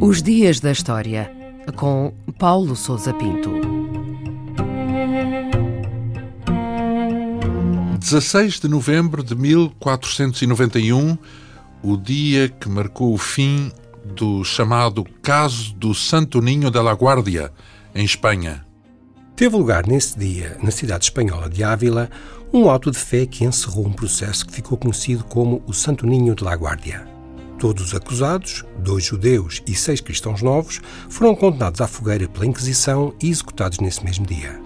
Os Dias da História, com Paulo Souza Pinto. 16 de novembro de 1491, o dia que marcou o fim do chamado Caso do Santo Ninho de la Guardia, em Espanha. Teve lugar nesse dia, na cidade espanhola de Ávila, um auto de fé que encerrou um processo que ficou conhecido como o Santo Ninho de la Guardia. Todos os acusados, dois judeus e seis cristãos novos, foram condenados à fogueira pela Inquisição e executados nesse mesmo dia.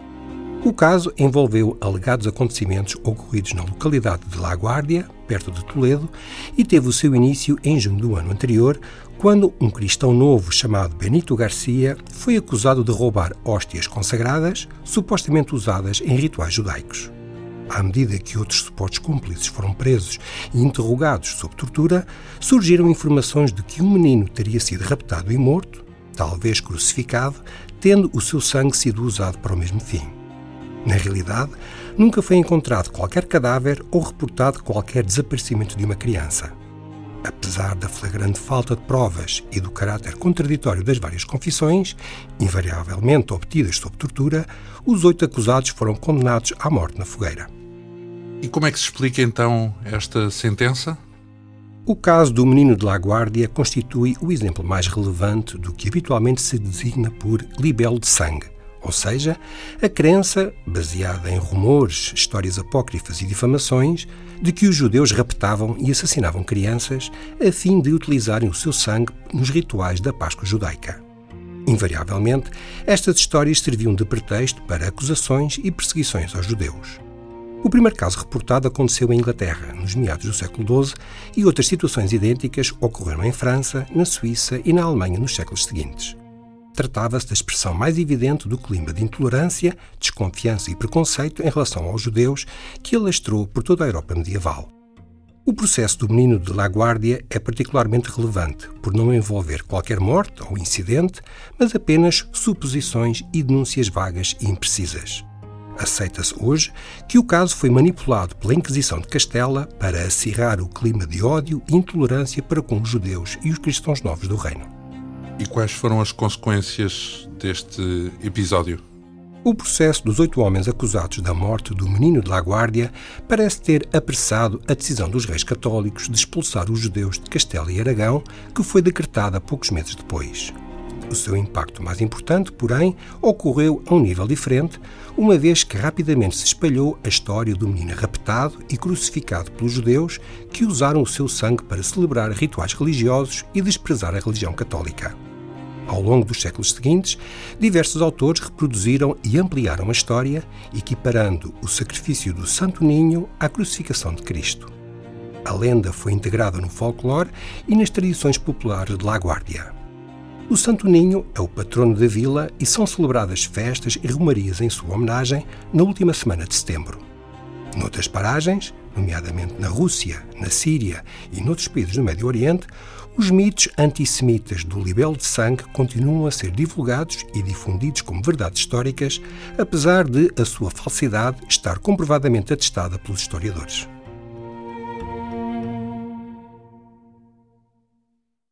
O caso envolveu alegados acontecimentos ocorridos na localidade de La Guardia, perto de Toledo, e teve o seu início em junho do ano anterior, quando um cristão novo chamado Benito Garcia foi acusado de roubar hóstias consagradas, supostamente usadas em rituais judaicos. À medida que outros supostos cúmplices foram presos e interrogados sob tortura, surgiram informações de que um menino teria sido raptado e morto, talvez crucificado, tendo o seu sangue sido usado para o mesmo fim. Na realidade, nunca foi encontrado qualquer cadáver ou reportado qualquer desaparecimento de uma criança. Apesar da flagrante falta de provas e do caráter contraditório das várias confissões, invariavelmente obtidas sob tortura, os oito acusados foram condenados à morte na fogueira. E como é que se explica então esta sentença? O caso do menino de La Guardia constitui o exemplo mais relevante do que habitualmente se designa por libelo de sangue, ou seja, a crença, baseada em rumores, histórias apócrifas e difamações, de que os judeus raptavam e assassinavam crianças a fim de utilizarem o seu sangue nos rituais da Páscoa judaica. Invariavelmente, estas histórias serviam de pretexto para acusações e perseguições aos judeus. O primeiro caso reportado aconteceu em Inglaterra, nos meados do século XII, e outras situações idênticas ocorreram em França, na Suíça e na Alemanha nos séculos seguintes. Tratava-se da expressão mais evidente do clima de intolerância, desconfiança e preconceito em relação aos judeus que alastrou por toda a Europa medieval. O processo do menino de La Guardia é particularmente relevante por não envolver qualquer morte ou incidente, mas apenas suposições e denúncias vagas e imprecisas. Aceita-se hoje que o caso foi manipulado pela Inquisição de Castela para acirrar o clima de ódio e intolerância para com os judeus e os cristãos novos do reino. E quais foram as consequências deste episódio? O processo dos oito homens acusados da morte do menino de La Guardia parece ter apressado a decisão dos reis católicos de expulsar os judeus de Castela e Aragão, que foi decretada poucos meses depois. O seu impacto mais importante, porém, ocorreu a um nível diferente, uma vez que rapidamente se espalhou a história do menino raptado e crucificado pelos judeus que usaram o seu sangue para celebrar rituais religiosos e desprezar a religião católica. Ao longo dos séculos seguintes, diversos autores reproduziram e ampliaram a história, equiparando o sacrifício do Santo Ninho à crucificação de Cristo. A lenda foi integrada no folclore e nas tradições populares de La Guardia. O Santo Ninho é o patrono da vila e são celebradas festas e romarias em sua homenagem na última semana de setembro. Noutras paragens, nomeadamente na Rússia, na Síria e noutros países do Médio Oriente, os mitos antissemitas do libelo de sangue continuam a ser divulgados e difundidos como verdades históricas, apesar de a sua falsidade estar comprovadamente atestada pelos historiadores.